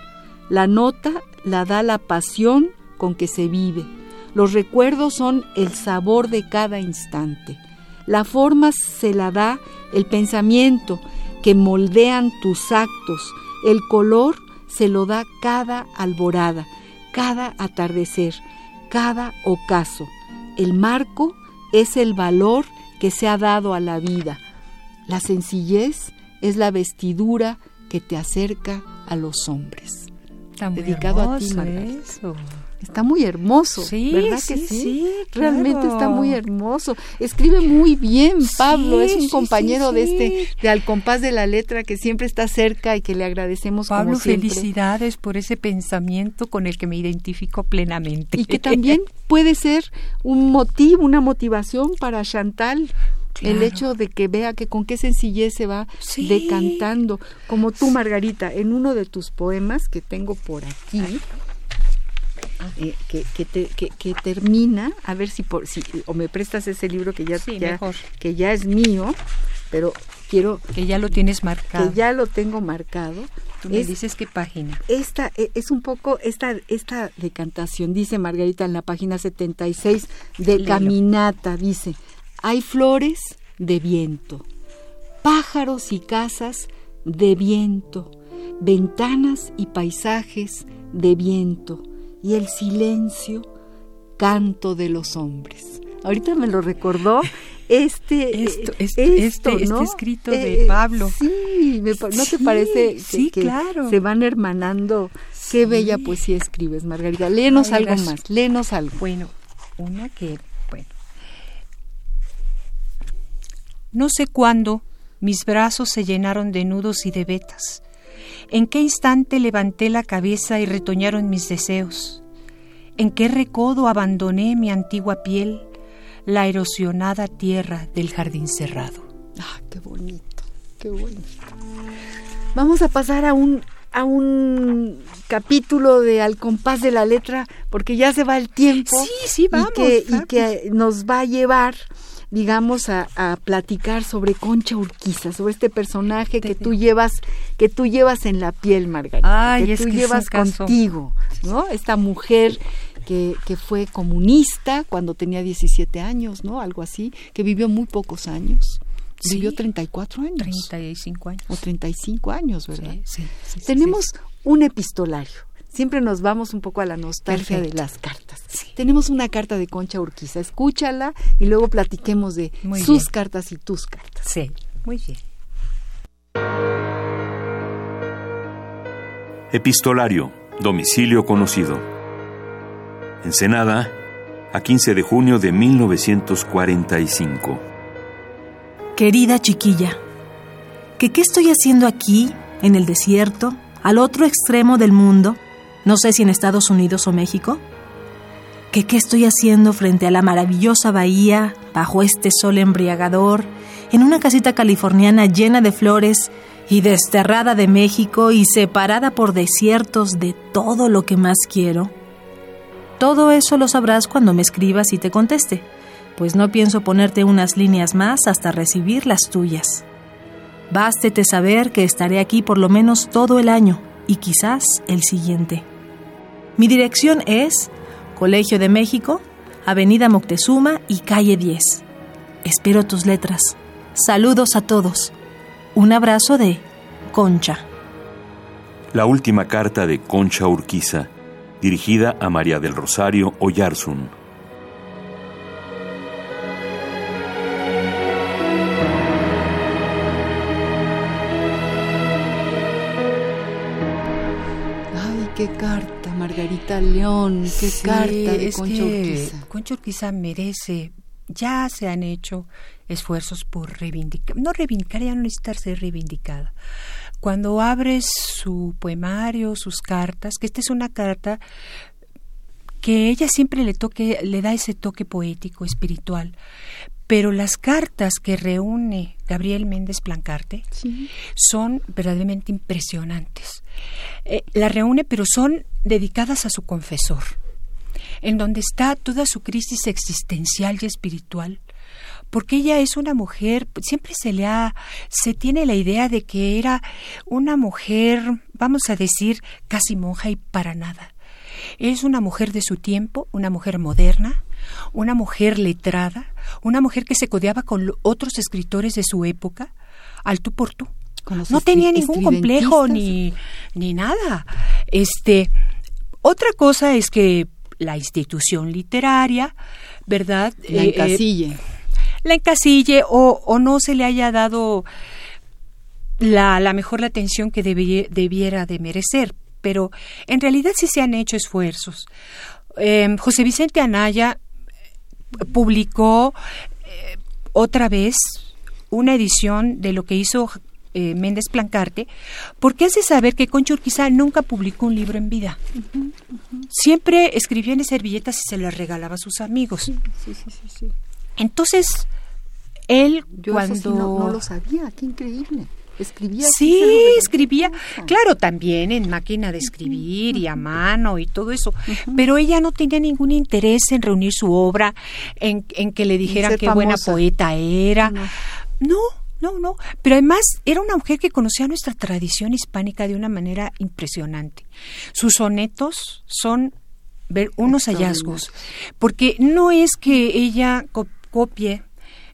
La nota la da la pasión con que se vive. Los recuerdos son el sabor de cada instante. La forma se la da el pensamiento que moldean tus actos. El color se lo da cada alborada, cada atardecer cada ocaso. El marco es el valor que se ha dado a la vida. La sencillez es la vestidura que te acerca a los hombres. Dedicado a ti, Está muy hermoso, sí, ¿verdad que sí? Realmente está muy hermoso. Escribe muy bien, Pablo. es un compañero de este, de Al compás de la letra, que siempre está cerca y que le agradecemos Pablo, como siempre. felicidades por ese pensamiento con el que me identifico plenamente. Y que también puede ser un motivo, una motivación para Chantal. El hecho de que vea que con qué sencillez se va decantando, como tú, Margarita, en uno de tus poemas que tengo por aquí, eh, que, que, termina, a ver si, por, si o me prestas ese libro que ya, que ya es mío, pero quiero que ya lo tienes marcado. Que ya lo tengo marcado. Tú me dices qué página. Esta e, es un poco esta esta decantación dice Margarita en la página 76 de Caminata dice, hay flores de viento, pájaros y casas de viento, ventanas y paisajes de viento y el silencio, canto de los hombres. Ahorita me lo recordó este esto, este, este, este escrito de eh, Pablo. Sí, ¿no te parece que, claro. se van hermanando? Qué bella poesía escribes, Margarita. Léenos algo más, léenos algo. Bueno, una que, bueno. No sé cuándo mis brazos se llenaron de nudos y de vetas ¿En qué instante levanté la cabeza y retoñaron mis deseos? ¿En qué recodo abandoné mi antigua piel, la erosionada tierra del jardín cerrado? ¡Ah, qué bonito! ¡Qué bonito! Vamos a pasar a un, a un capítulo de Al compás de la letra, porque ya se va el tiempo. Sí, sí, vamos. y que nos va a llevar digamos, a, platicar sobre Concha Urquiza, sobre este personaje que tú llevas, que tú llevas en la piel, Margarita, que tú llevas contigo, ¿no? Esta mujer que, que, fue comunista cuando tenía 17 años, ¿no? Algo así, que vivió muy pocos años. Vivió 34 años. 35 años. O 35 años, ¿verdad? Sí, sí, Tenemos un epistolario siempre nos vamos un poco a la nostalgia de las cartas. Tenemos una carta de Concha Urquiza, escúchala y luego platiquemos de sus cartas y tus cartas. Sí, muy bien. Epistolario, domicilio conocido. Ensenada, a 15 de junio de 1945. Querida chiquilla, ¿que qué estoy haciendo aquí, en el desierto, al otro extremo del mundo? No sé si en Estados Unidos o México, qué estoy haciendo frente a la maravillosa bahía, bajo este sol embriagador, en una casita californiana llena de flores y desterrada de México y separada por desiertos de todo lo que más quiero. Todo eso lo sabrás cuando me escribas y te conteste, pues no pienso ponerte unas líneas más hasta recibir las tuyas. Bástete saber que estaré aquí por lo menos todo el año y quizás el siguiente. Mi dirección es Colegio de México, Avenida Moctezuma y Calle 10. Espero tus letras. Saludos a todos. Un abrazo de Concha. La última carta de Concha Urquiza, dirigida a María del Rosario Oyarzún. Ay, qué carta, Margarita León, qué carta de Concha Urquiza. Concha Urquiza merece ya se han hecho esfuerzos por reivindicar, no reivindicar, ya no necesita ser reivindicada. Cuando abres su poemario, sus cartas, que esta es una carta que ella siempre le toque, le da ese toque poético, espiritual. Pero las cartas que reúne Gabriel Méndez Plancarte son verdaderamente impresionantes. Eh, las reúne, pero son dedicadas a su confesor en donde está toda su crisis existencial y espiritual, porque ella es una mujer, siempre se le ha, se tiene la idea de que era una mujer, vamos a decir, casi monja y para nada. Es una mujer de su tiempo, una mujer moderna, una mujer letrada, una mujer que se codeaba con otros escritores de su época, al tú por tú. No tenía ningún complejo ni, ni nada. Este, otra cosa es que la institución literaria, ¿verdad? La eh, encasille. la encasille o, o, no se le haya dado la, la mejor la atención que debiera de merecer, pero en realidad sí se han hecho esfuerzos. Em, José Vicente Anaya publicó eh, otra vez una edición de lo que hizo eh, Méndez Plancarte, porque hace saber que Concha Urquiza nunca publicó un libro en vida. Siempre escribía en servilletas y se las regalaba a sus amigos. Entonces, él cuando... no, lo sabía, qué increíble. Escribía. Sí, escribía. Claro, también en máquina de escribir y a mano y todo eso. Pero ella no tenía ningún interés en reunir su obra, en, en que le dijeran qué buena poeta era. no, no, no, pero además era una mujer que conocía nuestra tradición hispánica de una manera impresionante. Sus sonetos son ver unos hallazgos, porque no es que ella copie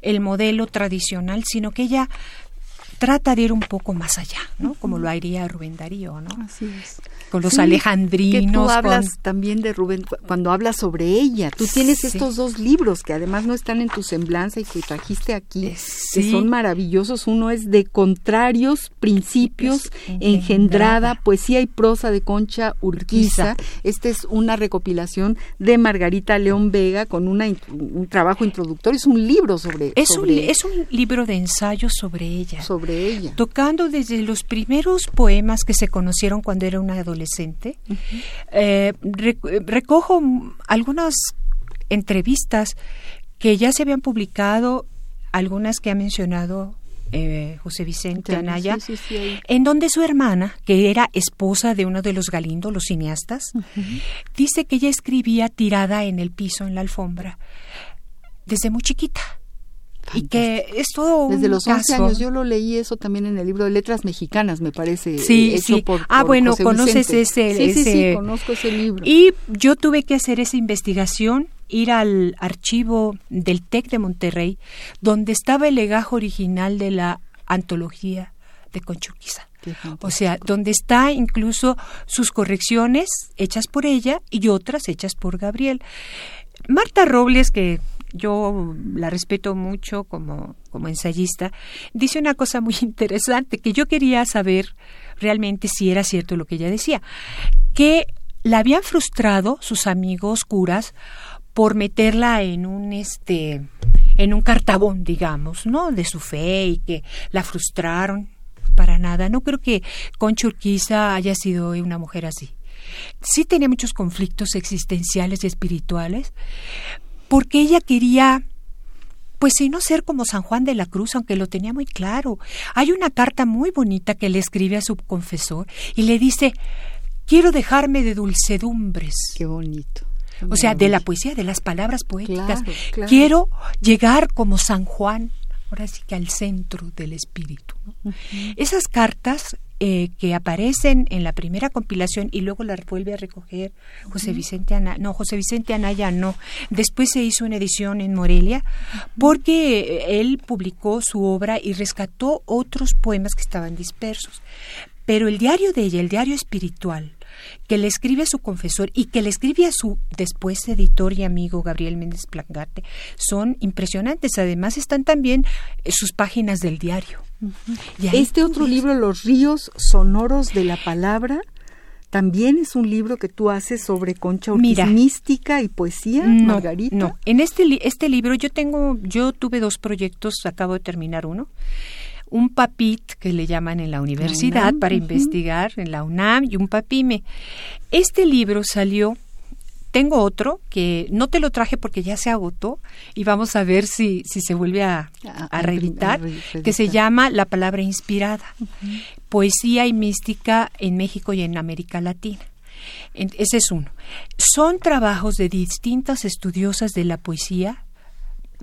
el modelo tradicional, sino que ella trata de ir un poco más allá, ¿no? Como lo haría Rubén Darío, ¿no? Así es con los alejandrinos. Que tú hablas también de Rubén cuando hablas sobre ella. Tú tienes estos dos libros que además no están en tu semblanza y que trajiste aquí, eh, que son maravillosos. Uno es de contrarios principios engendrada, poesía y prosa de Concha Urquiza. Esta es una recopilación de Margarita León Vega con una, un trabajo introductorio. Es un libro sobre, es un, es un libro de ensayos sobre ella. Sobre ella. Tocando desde los primeros poemas que se conocieron cuando era una adolescente eh, recojo algunas entrevistas que ya se habían publicado, algunas que ha mencionado eh, José Vicente Anaya, en donde su hermana, que era esposa de uno de los Galindo, los cineastas, dice que ella escribía tirada en el piso, en la alfombra, desde muy chiquita y que es todo Desde los 11 años, yo lo leí eso también en el libro de Letras Mexicanas, me parece. Sí, sí. ah, bueno, conoces ese, sí, sí, sí, conozco ese libro. Y yo tuve que hacer esa investigación, ir al archivo del TEC de Monterrey, donde estaba el legajo original de la antología de Conchurquiza. O sea, donde está incluso sus correcciones hechas por ella y otras hechas por Gabriel. Marta Robles, que yo la respeto mucho como, como ensayista, dice una cosa muy interesante que yo quería saber realmente si era cierto lo que ella decía, que la habían frustrado sus amigos curas por meterla en un este en un cartabón, digamos, ¿no? de su fe y que la frustraron para nada. No creo que Concha Urquiza haya sido una mujer así. Sí tenía muchos conflictos existenciales y espirituales, porque ella quería pues si no ser como San Juan de la Cruz, aunque lo tenía muy claro. Hay una carta muy bonita que le escribe a su confesor y le dice, quiero dejarme de dulcedumbres. Qué bonito. o sea, de la poesía, de las palabras poéticas. Quiero llegar como San Juan, ahora sí que al centro del espíritu. Esas cartas eh, que aparecen en la primera compilación y luego la vuelve a recoger José Vicente Anaya, no, José Vicente Anaya no. Después se hizo una edición en Morelia porque él publicó su obra y rescató otros poemas que estaban dispersos. Pero el diario de ella, el diario espiritual, que le escribe a su confesor y que le escribe a su después editor y amigo Gabriel Méndez Plangarte, son impresionantes. Además están también eh, sus páginas del diario. Este otro libro, Los ríos sonoros de la palabra, también es un libro que tú haces sobre Concha Ortiz, mística y poesía, Margarita. No, en este, este libro yo tengo, yo tuve dos proyectos, acabo de terminar uno un papit que le llaman en la universidad para investigar en la UNAM y un papime. Este libro salió tengo otro que no te lo traje porque ya se agotó y vamos a ver si, si se vuelve a, a, reeditar, que se llama La palabra inspirada, poesía y mística en México y en América Latina. Ese es uno. Son trabajos de distintas estudiosas de la poesía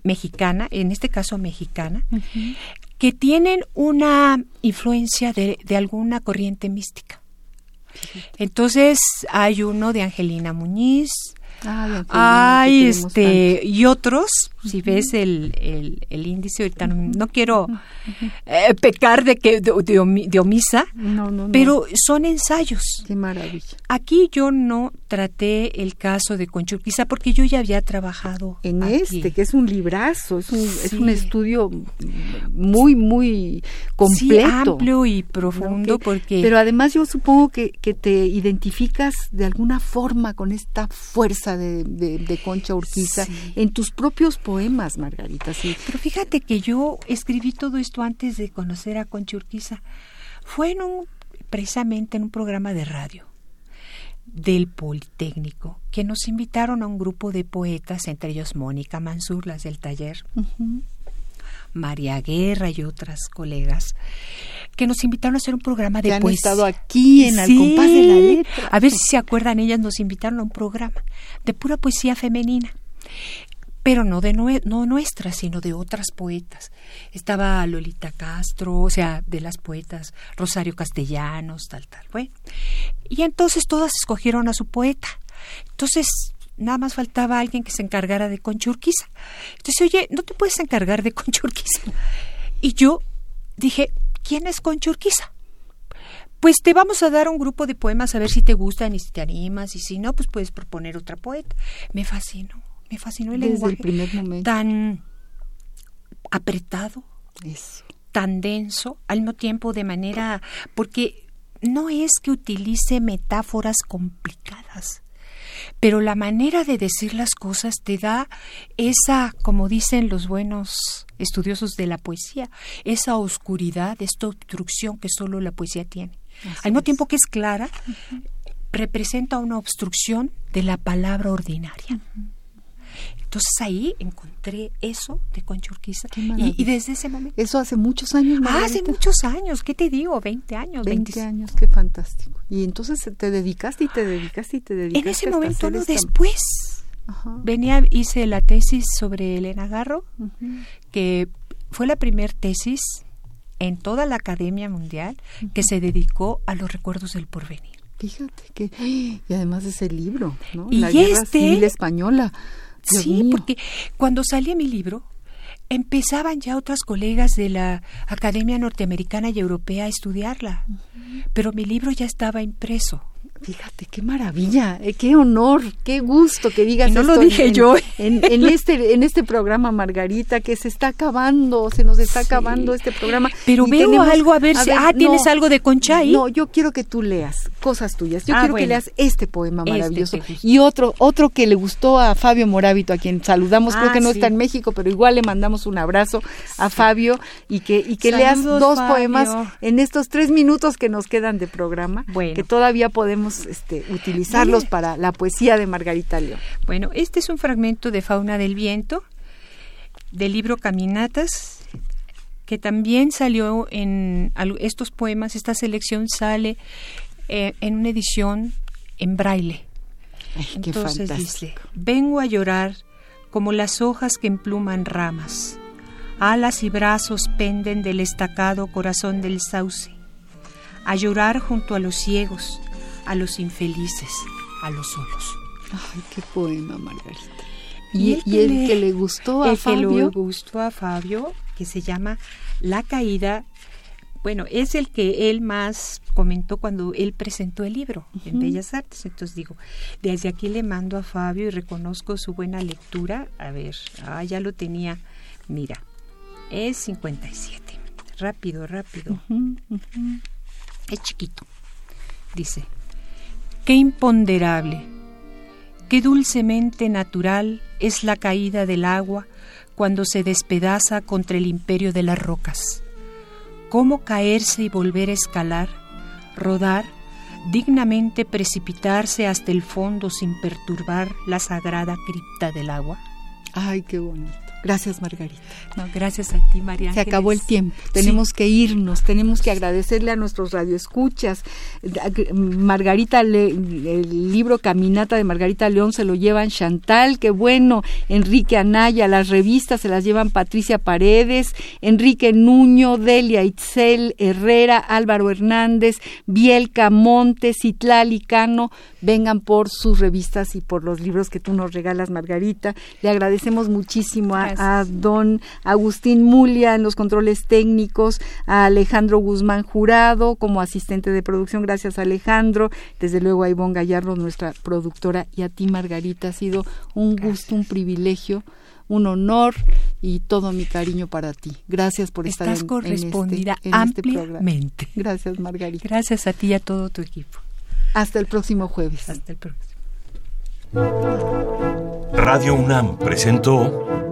mexicana, en este caso mexicana, que tienen una influencia de, alguna corriente mística. Entonces hay uno de Angelina Muñiz, hay este y otros si ves el, el, índice ahorita no, quiero eh, pecar de que de, omisa pero son ensayos. Qué maravilla. Aquí yo no traté el caso de Conchurquiza porque yo ya había trabajado en este que es un librazo es un, es un estudio muy muy completo. amplio y profundo porque pero además yo supongo que, que te identificas de alguna forma con esta fuerza de, de, Concha Urquiza en tus propios poemas, Margarita. Sí. Pero fíjate que yo escribí todo esto antes de conocer a Concha Urquiza. Fue en un, precisamente en un programa de radio del Politécnico, que nos invitaron a un grupo de poetas, entre ellos Mónica Mansur, las del taller, María Guerra y otras colegas, que nos invitaron a hacer un programa de han estado aquí en Al compás de la letra. A ver si se acuerdan, ellas nos invitaron a un programa de pura poesía femenina pero no de no nuestras, sino de otras poetas. Estaba Lolita Castro, o sea, de las poetas, Rosario Castellanos, tal, tal. Bueno, y entonces todas escogieron a su poeta. Entonces nada más faltaba alguien que se encargara de Conchurquiza. Entonces, oye, ¿no te puedes encargar de Conchurquiza? Y yo dije, ¿quién es Conchurquiza? Pues te vamos a dar un grupo de poemas a ver si te gustan y si te animas y si no, pues puedes proponer otra poeta. Me fascinó, me fascinó el lenguaje primer momento. tan apretado, tan denso, al mismo tiempo de manera, porque no es que utilice metáforas complicadas, pero la manera de decir las cosas te da esa, como dicen los buenos estudiosos de la poesía, esa oscuridad, esta obstrucción que solo la poesía tiene. Al mismo tiempo que es clara, representa una obstrucción de la palabra ordinaria. Entonces ahí encontré eso de Concha Urquiza y, desde ese momento... Eso hace muchos años, ah, hace muchos años, ¿qué te digo? 20 años. 20 años, qué fantástico. Y entonces te dedicaste y te dedicaste y te dedicaste. En ese momento, no, después. Venía, hice la tesis sobre Elena Garro, que fue la primera tesis en toda la Academia Mundial que se dedicó a los recuerdos del porvenir. Fíjate que y además de ese libro, ¿no? Y la Guerra este Civil española sí, porque cuando salía mi libro, empezaban ya otras colegas de la Academia Norteamericana y Europea a estudiarla, pero mi libro ya estaba impreso. Fíjate, qué maravilla, eh, qué honor, qué gusto que digas no lo dije yo. En, este, en este programa, Margarita, que se está acabando, se nos está acabando este programa. Pero veo algo, a ver si... ah, ¿tienes algo de Concha ahí? No, yo quiero que tú leas cosas tuyas. Yo ah, quiero que leas este poema este maravilloso. y otro, otro que le gustó a Fabio Morábito, a quien saludamos, creo ah, que no está en México, pero igual le mandamos un abrazo a Fabio y que, y que leas dos poemas en estos tres minutos que nos quedan de programa, que todavía podemos este, utilizarlos para la poesía de Margarita León. Bueno, este es un fragmento de Fauna del Viento, del libro Caminatas, que también salió en estos poemas, esta selección sale eh, en una edición en braille. Entonces dice, vengo a llorar como las hojas que empluman ramas, alas y brazos penden del estacado corazón del sauce, a llorar junto a los ciegos, a los infelices, a los solos. Ay, qué poema, Margarita. Y, el, que le gustó a el Fabio. que le gustó a Fabio, que se llama La caída bueno, es el que él más comentó cuando él presentó el libro en Bellas Artes. Entonces digo, desde aquí le mando a Fabio y reconozco su buena lectura. A ver, ah, ya lo tenía. Mira, es 57. Rápido, rápido. Es chiquito. Dice, qué imponderable, qué dulcemente natural es la caída del agua cuando se despedaza contra el imperio de las rocas cómo caerse y volver a escalar, rodar, dignamente precipitarse hasta el fondo sin perturbar la sagrada cripta del agua. Ay, qué bonito. Gracias, Margarita. No, gracias a ti, María. Se acabó el tiempo. Tenemos que irnos. Tenemos que agradecerle a nuestros radioescuchas. Margarita, el libro Caminata de Margarita León se lo llevan Chantal, qué bueno. Enrique Anaya, las revistas se las llevan Patricia Paredes, Enrique Nuño, Delia Itzel, Herrera, Álvaro Hernández, Bielca Montes, Citlali Cano. Vengan por sus revistas y por los libros que tú nos regalas, Margarita. Le agradecemos muchísimo a a don Agustín Mulia en los controles técnicos, a Alejandro Guzmán Jurado como asistente de producción. Gracias, Alejandro. Desde luego a Ivonne Gallardo, nuestra productora, y a ti, Margarita. Ha sido un gusto, un privilegio un honor y todo mi cariño para ti. Gracias por estar en, correspondida en este, este ampliamente. Gracias, Margarita. Gracias a ti y a todo tu equipo. Hasta el próximo jueves. Hasta el próximo. Radio UNAM presentó